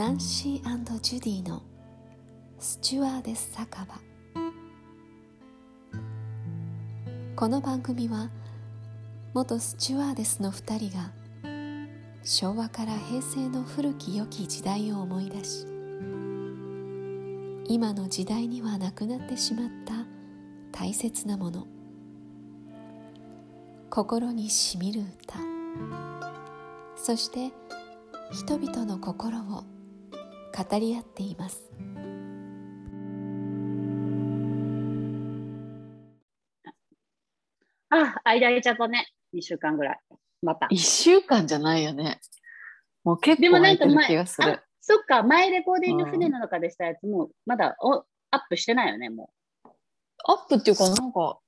ナンシージュディのスチュワーデス酒場。この番組は元スチュワーデスの2人が昭和から平成の古き良き時代を思い出し今の時代にはなくなってしまった大切なもの心にしみる歌そして人々の心を語り合っていますあ、間空いちゃったね。2週間ぐらい。また。1週間じゃないよね。もう結構空いてる気がするあ。そっか、前レコーディング船の中でしたやつも、まだおアップしてないよね、もアップっていうか、なんか、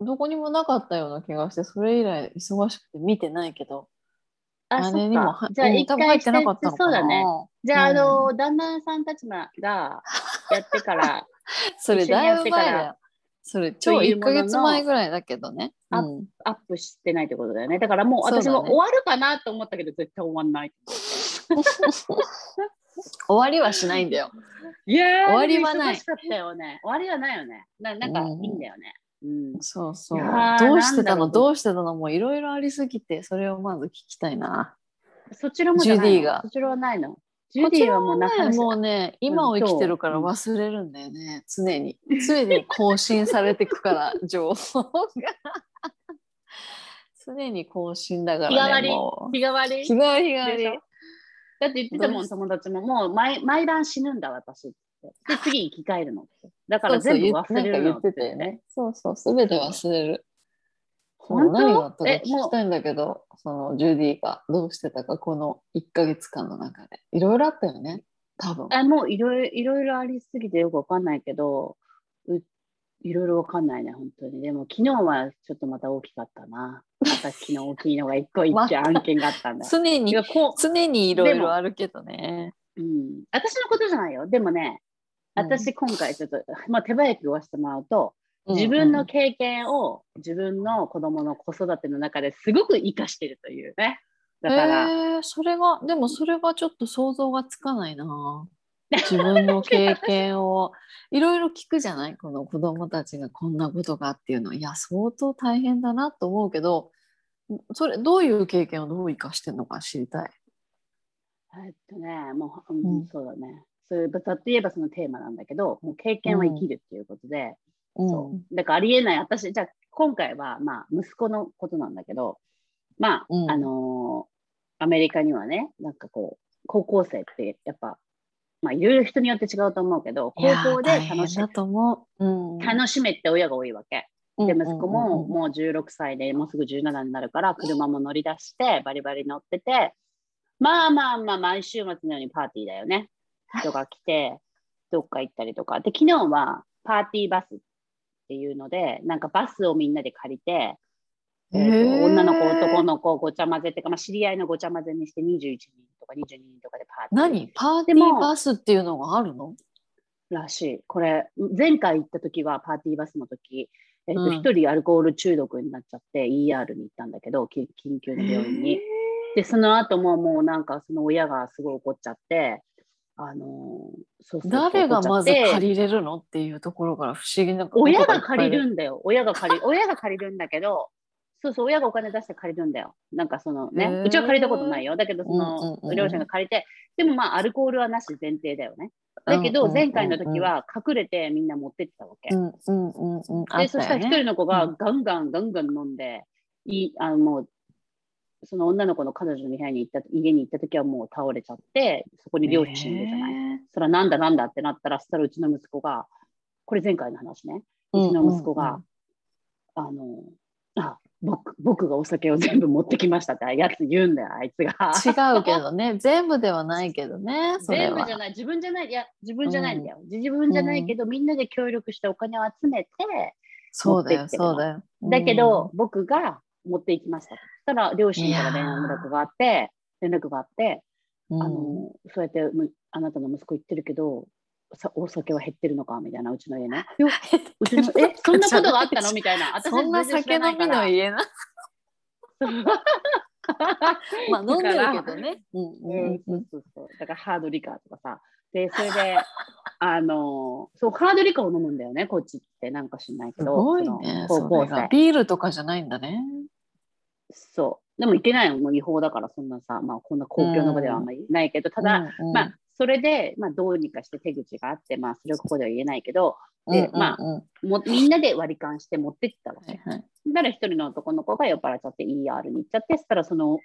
どこにもなかったような気がして、それ以来忙しくて見てないけど、う。あ、にもか。じゃあ、うん一回してか。そうだね。じゃあ、あうんの、旦那さんたちが やってから、それだいぶやってから前だよ。それ超1というもののヶ月前ぐらいだけどね。あうんアップしてないってことだよね。だからもう私も終わるかなと思ったけど、絶対終わんない。終わりはしないんだよ。いやー、終わりはない。終わりはないよね。ななんかいいんだよね。うん。そうそう。どうしてたの？どうしてたの？もういろいろありすぎて、それをまず聞きたいな。そちらもジュディがそちらはないの？ジュディはもうなかね、もうね、今を生きてるから忘れるんだよね、常に。常に更新されてくから、情報が。常に更新だからね、日替わり？日替わり？日替わり。だって言ってたもん、友達も。もう毎毎晩死ぬんだ、私って。で、次に生き返るのって。だからそうそう全部忘れるの言っなんか言ってね。そうそう、すべて忘れる。本当？何があったか聞きたいんだけど、そのジュディがどうしてたか、この1ヶ月間の中で。いろいろあったよね、多分。あもういろいろありすぎてよくわかんないけど、ういろいろわかんないね、本当に。でも昨日はちょっとまた大きかったな。また昨日大きいのが一個 一件案件があったんだ。常に常にいろいろあるけどね。う、うん、私のことじゃないよ。でもね、私今回ちょっと、まあ、手早く言わせてもらうと、自分の経験を自分の子供の子育ての中ですごく活かしてるというね。だから、えー、それがでもそれがちょっと想像がつかないな。自分の経験を。いろいろ聞くじゃない？この子供たちがこんなことがっていうの。いや相当大変だなと思うけどそれどういう経験をどう生かしてるのか知りたい。えっとね、もう、うんうん。そうだね。それ、ざっと言えばそのテーマなんだけど、もう経験は生きるっていうことで、うんそう。だからありえない、私、じゃあ今回は、まあ、息子のことなんだけど、まあ、うんあのーアメリカにはね、なんかこう、高校生ってやっぱ、まあ、いろいろ人によって違うと思うけど、高校で楽しだと思う。うん、楽しめって親が多いわけ。うんで、息子もうんもう16歳でもうすぐ17になるから、車も乗り出して、バリバリ乗ってて、まあまあまあ、毎週末のようにパーティーだよね。人が来て、どっか行ったりとか。で、昨日はパーティーバスっていうので、なんかバスをみんなで借りて、えーと女の子、男の子、ごちゃ混ぜってか、まあ、知り合いのごちゃ混ぜにして21人とか22人とかでパーティー。何？パーティでもーバスっていうのがあるの？らしい。これ、前回行った時はパーティーバスの時、えっと、うん一人アルコール中毒になっちゃって ER に行ったんだけど、き緊急の病院に。で、その後ももうなんかその親がすごい怒っちゃって、あのーそうそう誰がまず借りれるのっていうところから不思議なこと親が借りるんだよ。親が借り、親が借りるんだけど、そうそう、親がお金出して借りるんだよ。なんかそのねうちは借りたことないよ。だけど、そのうんうん両親が借りて、でもまあ、アルコールはなし前提だよね。だけど、前回の時は隠れてみんな持ってってたわけ。うんうんうんうん。あで、そしたら一人の子がうんガンガンガンガン飲んで、いあのもう、その女の子の彼女の部屋に行った、家に行った時はもう倒れちゃって、そこに両親死んでじゃない。へそれはなんだなんだってなったら、そしたらうちの息子が、これ前回の話ね、ーうちの息子が、あの、あ、僕、僕がお酒を全部持ってきましたってやつ言うんだよ、あいつが。違うけどね、全部ではないけどね、全部じゃ。ない、自分じゃない、いや、自分じゃないんだよ。自分じゃないけど、みんなで協力してお金を集めて、そうだよ、そうだよ。だけど、僕が持っていきましたと。そしたら、両親から連絡があって、連絡があって、うん、あの、そうやってむあなたの息子言ってるけど、さお酒は減ってるのかみたいな、うちの家ね。うちの、え、そんなことがあったの？みたいな。私そんな酒飲みの家な。まあ飲んでるけどね。うんううんん、そうそうそう。だからハードリカーとかさ。で、それで、あの、そう、ハードリカーを飲むんだよね、こっちって。なんか知んないけすど。ごいね。ビールとかじゃないんだね。そう。でもいけないの、もう違法だから、そんなさ、まあ、こんな公共の場ではあんまりないけど、ただ、うんうん。まあ、それで、まあ、どうにかして手口があって、まあ、それをここでは言えないけど、でうんうんまあうんもみんなで割り勘して持ってったわけ。はいはい。だから一人の男の子が酔っ払っちゃって ER に行っちゃって、そしたらその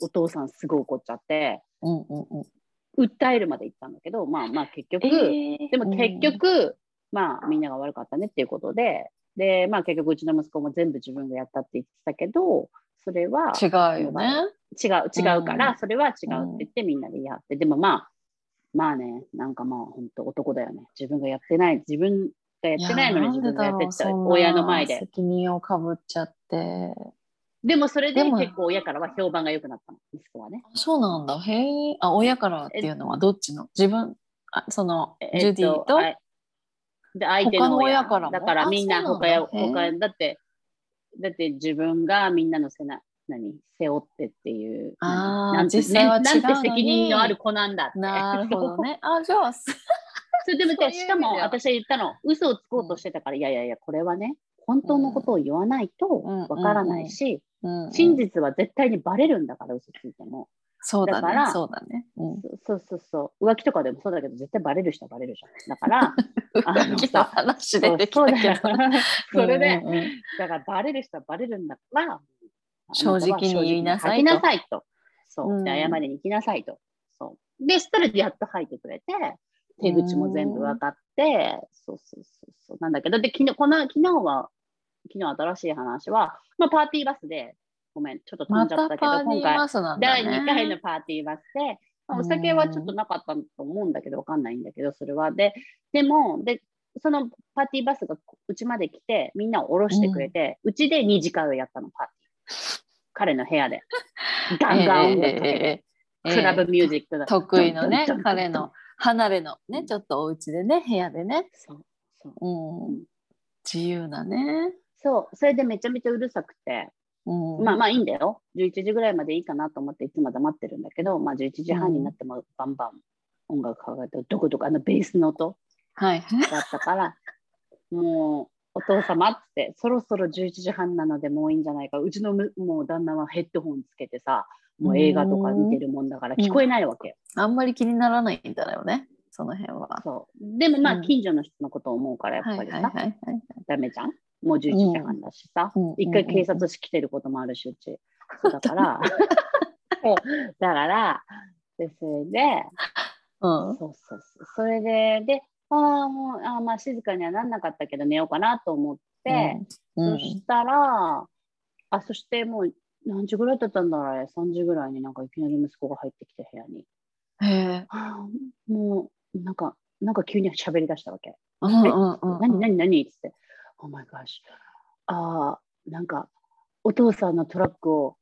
お父さんすごい怒っちゃって、うんうんうん。訴えるまで行ったんだけど、まあまあ結局、えーでも結局、まあみんなが悪かったねっていうことで、で、まあ結局うちの息子も全部自分がやったって言ってたけど、それは違うよね。違う、違うから、うんそれは違うって言ってみんなでやって、でもまあ、まあね、なんかまあ本当男だよね。自分がやってない、自分がやってないのに自分がやってた親の前で。責任をかぶっちゃって。でもそれで結構親からは評判が良くなったの、息子はね。そうなんだ。へえ。あ、親からっていうのはどっちの？自分、あその、ジュディと、あで相手の親親からも？だからみんな他や他だってだって自分がみんなのせな何？背負ってっていうあーなんて実際は違うなんて責任のある子なんだって。なるほどね。あ、じゃあ、それでもしかも私は言ったの嘘をつこうとしてたから、いやいやいやこれはね本当のことを言わないとうん。わからないし、うんうん真実は絶対にバレるんだから嘘ついても、そうだね。だからそうだね。うんそそうそうそう浮気とかでもそうだけど絶対バレる人はバレるじゃんだから 浮気の話出てきたけど。それで、うんうんうんだからバレる人はバレるんだから、正直に言いなさいとなさいと。そう。うんで、謝りに行きなさいと。そう。で、したらやっと吐いてくれて、手口も全部分かって、そうそうそうそう。なんだけど、で、昨日、この、昨日は、昨日新しい話は、まあ、パーティーバスで、ごめん、ちょっと飛まんじゃったたけど、今回、第ね。2回のパーティーバスで、まあお酒はちょっとなかったと思うんだけど、わかんないんだけど、それは。で、でも、で、そのパーティーバスがうちまで来て、みんなを降ろしてくれて、うち、で二次会をやったの、パーティー。彼の部屋で。ガンガン音楽かけて、ええええクラブミュージックだ。得意のね彼の離れのねちょっとお家でね部屋でね、そう。そううんうん自由なね、そう、それでめちゃめちゃうるさくて、うん、まあまあいいんだよ。11時ぐらいまでいいかなと思っていつも黙ってるんだけど、まあ11時半になってもバンバン音楽かかって、どこどこあのベースの音だったから、もうお父様っつって、そろそろ11時半なのでもういいんじゃないか。うちのむもう旦那はヘッドホンつけてさ、もう映画とか見てるもんだから聞こえないわけよ。あんまり気にならないんだよねその辺は。そう。でもまあうん。近所の人のことを思うからやっぱりさ、はいはいはいはい。ダメじゃん？もう11時半だしさ、うん。一回警察来てることもあるし、うち。だから、だから、で、それで、うん。そうそうそう。それで、で、ああ、もう、あーまあ静かにはなんなかったけど寝ようかなと思って、うん。そしたら、あ、そしてもう何時ぐらいだったんだろうあれ、3時ぐらいになんかいきなり息子が入ってきて部屋に。へえはあもう、なんか、なんか急に喋り出したわけ。うんうんうん何何何？っつって。Oh my gosh. ああ、なんか、お父さんのトラックを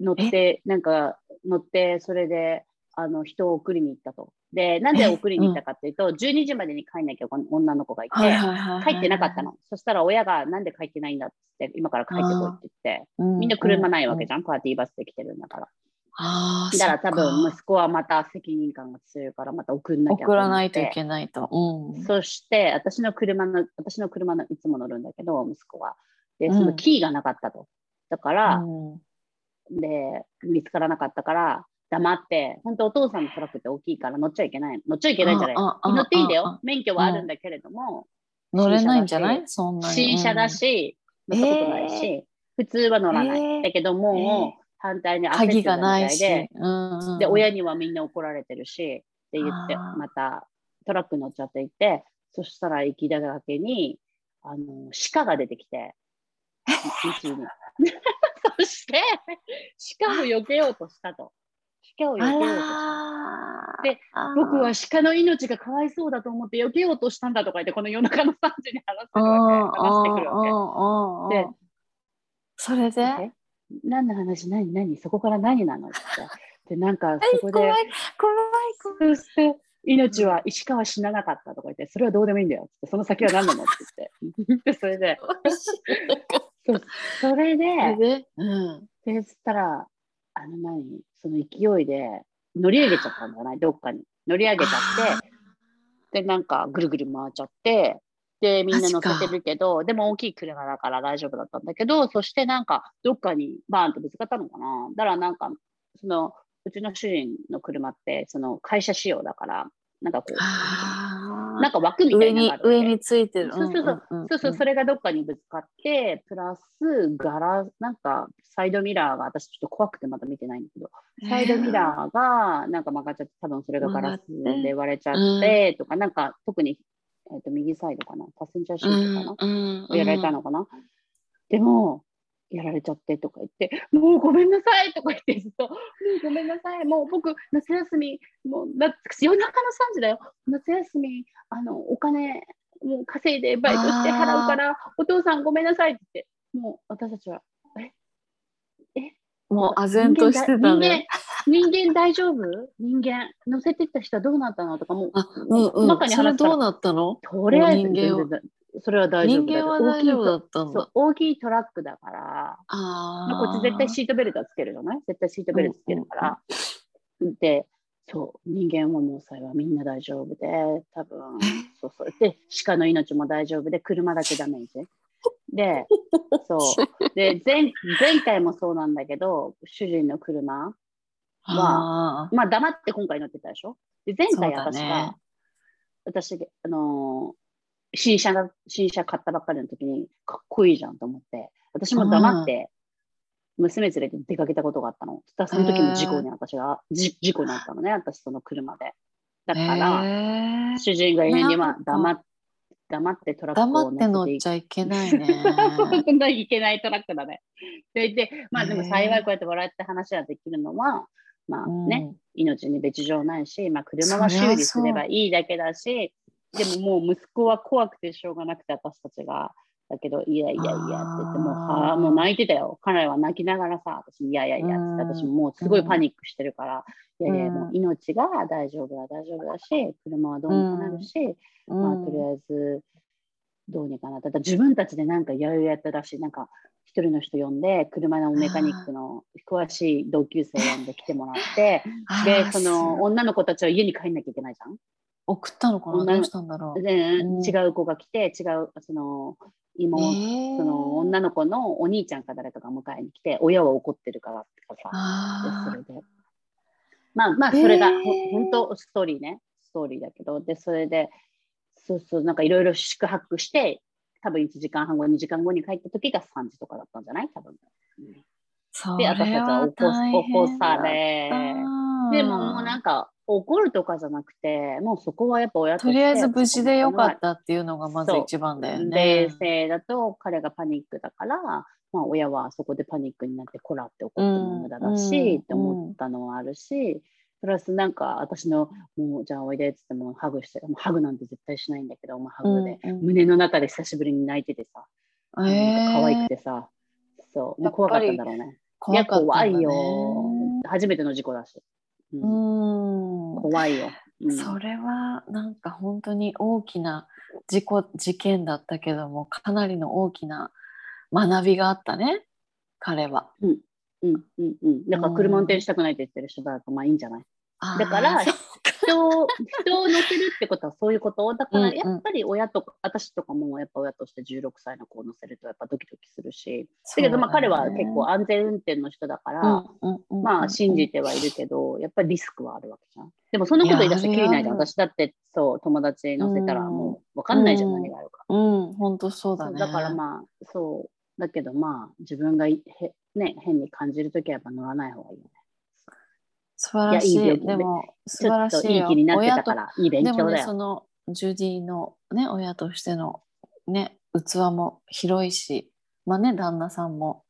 乗って、なんか乗って、それで、あの、人を送りに行ったと。で、なんで送りに行ったかっていうと、12時までに帰んなきゃこの女の子がいて、帰ってなかったの。そしたら親が、なんで帰ってないんだっつって、今から帰ってこいって言って、みんな車ないわけじゃん、パーティーバスで来てるんだから。ああだから多分、息子はまた責任感が強いから、また送んなきゃか送らないとい。けないと、うん、そして、私の車の、私の車のいつも乗るんだけど、息子は。で、うん。そのキーがなかったと。だから、うん。で、見つからなかったから、黙って、本当お父さんのトラックって大きいから乗っちゃいけない。乗っちゃいけないんじゃない。乗っていいんだあよ。免許はあるんだけれども、乗れないんじゃない？そんなに。新車だし、乗ったことないし、普通は乗らない。えー。だけども、反対に鍵がないし、うんうんで、親にはみんな怒られてるし、って言って、またトラック乗っちゃっていて、そしたら行きだがけに、あの、鹿が出てきて、道に。そして、鹿を避けようとしたと。鹿を避けあようとした。で僕は鹿の命がかわいそうだと思って避けようとしたんだとか言って、この夜中の3時に話してうんるわけ。話してくるわけ。でそれで？え何の話？何？何？そこから何なの？って。で、なんかそこで、怖い怖い怖い。命は石川死ななかったとか言って、それはどうでもいいんだよって、その先は何なの？って言って。で、それで、そう。それで、それで、うん、で、そしたら、あの何、その勢いで乗り上げちゃったんじゃないどっかに。乗り上げちゃって、で、なんかぐるぐる回っちゃって、で、みんな乗せてるけど、でも大きい車だから大丈夫だったんだけど、そしてなんかどっかにバーンとぶつかったのかな。だからなんか、その、うちの主人の車って、その会社仕様だから、なんかこう、あなんか枠みた上にいなのがあるわけ。上についてる。そうそうそう。うんんんん。そうそう、それがどっかにぶつかって、プラス、ガラ、なんか、サイドミラーが、私ちょっと怖くてまだ見てないんだけど、サイドミラーが、なんか曲がっちゃって、多分それがガラスで割れちゃって、とか、なんか、特に、えっと右サイドかな、パッセンジャーシートかな、うんうんやられたのかな？でも、やられちゃってとか言って、もうごめんなさいとか言ってずっと、もうごめんなさい、もう僕、夏休み、もうな夜中の3時だよ、夏休み、あの、お金、もう稼いでバイトして払うから、お父さんごめんなさいって言って、もう私たちは、もう唖然としてた人間ね。人間大丈夫？人間、乗せてった人はどうなったのとか、もう、あ、うんうん。中にそれ話どうなったの？とりあえず人間それは大丈夫人間は大丈夫だったんだ。大きいトラックだから、あまあ、こっち絶対シートベルトはつけるじゃない？絶対シートベルトつけるから。で、そう、人間はもう幸いみんな大丈夫で、多分、そうそう。で、鹿の命も大丈夫で、車だけダメージ。で、そう。で、前前回もそうなんだけど、主人の車、あまあ黙って今回乗ってたでしょ？で、前回そうだね私が、私、あのー新車が、新車買ったばっかりの時に、かっこいいじゃんと思って、私も黙って、娘連れて出かけたことがあったの。そその時も事故に私が、じ事故になったのね、私その車で。だーから、へー主人が言うには黙っ黙ってトラックを黙って乗っちゃいけないね。ていけないトラックだね。で、でまあでも幸いこうやって笑って話ができるのは、まあね、命に別状ないし、まあ、車は修理すればいいだけだし、でももう息子は怖くてしょうがなくて、私たちが。だけど、いやいやいやって言って、もうはあーもう泣いてたよ。彼は泣きながらさ、私、いやいやいやってうん私ももうすごいパニックしてるから、いやいや、うんもう命が大丈夫だ、大丈夫だし、車はどうにかなるし、うんまあ、とりあえず、どうにかなった。だ自分たちでなんかやるやったらしい、なんか、一人の人呼んで、車のメカニックの詳しい同級生呼んで来てもらって、で、その女の子たちは家に帰んなきゃいけないじゃん。送ったのかなどうしたんだろう。で、うん違う子が来て、違う、その、妹、えー。その女の子のお兄ちゃんか誰かが迎えに来て、親は怒ってるからってかさ、それで。まあまあ、それが、えー。ほ本当ストーリーね、ストーリーだけど、で、それで、そうそう、なんかいろいろ宿泊して、多分1時間半後、2時間後に帰った時が3時とかだったんじゃない？多分。うん。そで、私たちは起こされ、でももうなんかか怒るとかじゃなくて、もうそこはやっぱ親としてとりあえず無事でよかったっていうのがまずそう一番だよ冷ね。静だと彼がパニックだから、まあ、親はそこでパニックになってこらって怒っても無駄だし、うんって思ったのはあるし、プラスなんか私のもうじゃあおいでっつってもハグしてもうハグなんて絶対しないんだけど、まあ、ハグで、うんうん胸の中で久しぶりに泣いててさ、なんか可愛くてさ、そう、もう怖かったんだろうね怖いよ。初めての事故だし。ううんん。怖いよ。うんそれはなんか本当に大きな事故事件だったけどもかなりの大きな学びがあったね彼は。うんうんうん。だから車運転したくないって言ってる人だから、まあいいんじゃない？だから人を、人を乗せるってことはそういうこと？だから、うんうんやっぱり親とか、私とかもやっぱ親として16歳の子を乗せるとやっぱドキドキするし、だけどまあ彼は結構安全運転の人だから、うんうんうんうんまあ信じてはいるけど、やっぱりリスクはあるわけじゃん。でもそんなこと言い出したらきりないじゃん。いやあるある私だってそう、友達乗せたらもう分かんないじゃん、うん何があるか。うん本当そうだね。だからまあ、そう。だけどまあ、自分がいへ、ね、変に感じるときはやっぱ乗らない方がいいよね。素晴らしい。いやいでも素晴らしいいい気になってたから、いい勉でもね強だよ。そのジュディのね親としてのね器も広いしまあね旦那さんも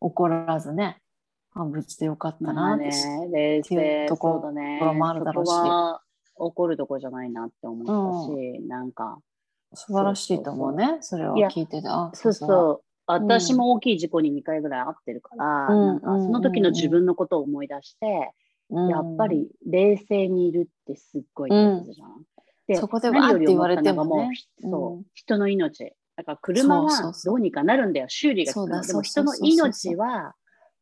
怒らずねあ無事でよかったなって、、冷っていう静ところもあるだろうし。怒るとこじゃないなって思ったし、なんか、素晴らしいと思うねそれを聞いてて。あそうさそう。私も大きい事故に2回ぐらい遭ってるから、うんなんかその時の自分のことを思い出して、うんやっぱり冷静にいるってすっごい大切じゃん。でそこで何よて言われてもね。もうひそう。うん。人の命。だから車はどうにかなるんだよ、修理がつくの。そうだでも人の命は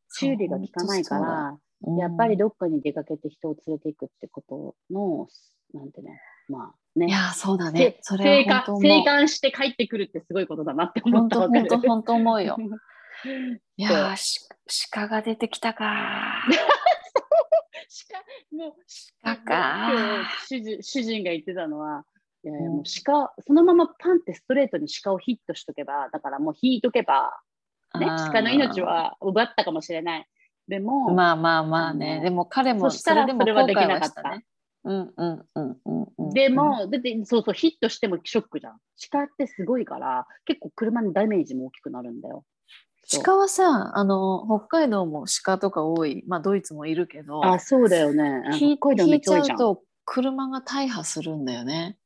修理が効かないから、やっぱりどっかに出かけて人を連れていくってことの、なんてね、まあね。いやそうだね。せそれ生還は生還して帰ってくるってすごいことだなって思った。本当本当思うよ。いやーし鹿が出てきたか 鹿もう鹿か。主人主人が言ってたのは、いやいやもう鹿、そのままパンってストレートに鹿をヒットしとけば、だからもう引いとけば、ね、鹿の命は奪ったかもしれない。でも、まあまあまあね。でも彼もそしたらそれはできなかったね。うんうんうんうんうん。でも、だってそうそう、ヒットしてもショックじゃん。鹿ってすごいから、結構車にダメージも大きくなるんだよ。鹿はさあの北海道も鹿とか多いまあドイツもいるけどあ、そうだよね。ひ北海道引いちゃう。と車が大破するんだよね。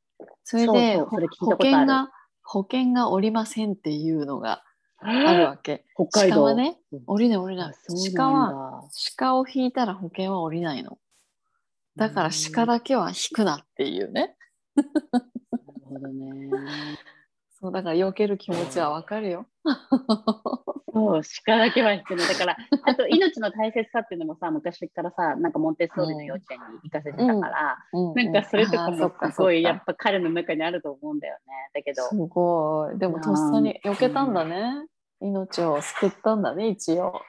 それで保険が保険がおりませんっていうのがあるわけ。北海道。鹿はねうん降りない降りない鹿は鹿を引いたら保険は降りないの。だから鹿だけは引くなっていうね。なるほどね。そうだから避ける気持ちはわかるよ。そう、鹿だけは引くの。だから、あと命の大切さっていうのもさ、昔からさ、なんかモンテッソーリの幼稚園に行かせてたから、なんかそれとかもすごい、やっぱ彼の中にあると思うんだよね。だけど、すごい。でもとっさに避けたんだね。命を救ったんだね一応。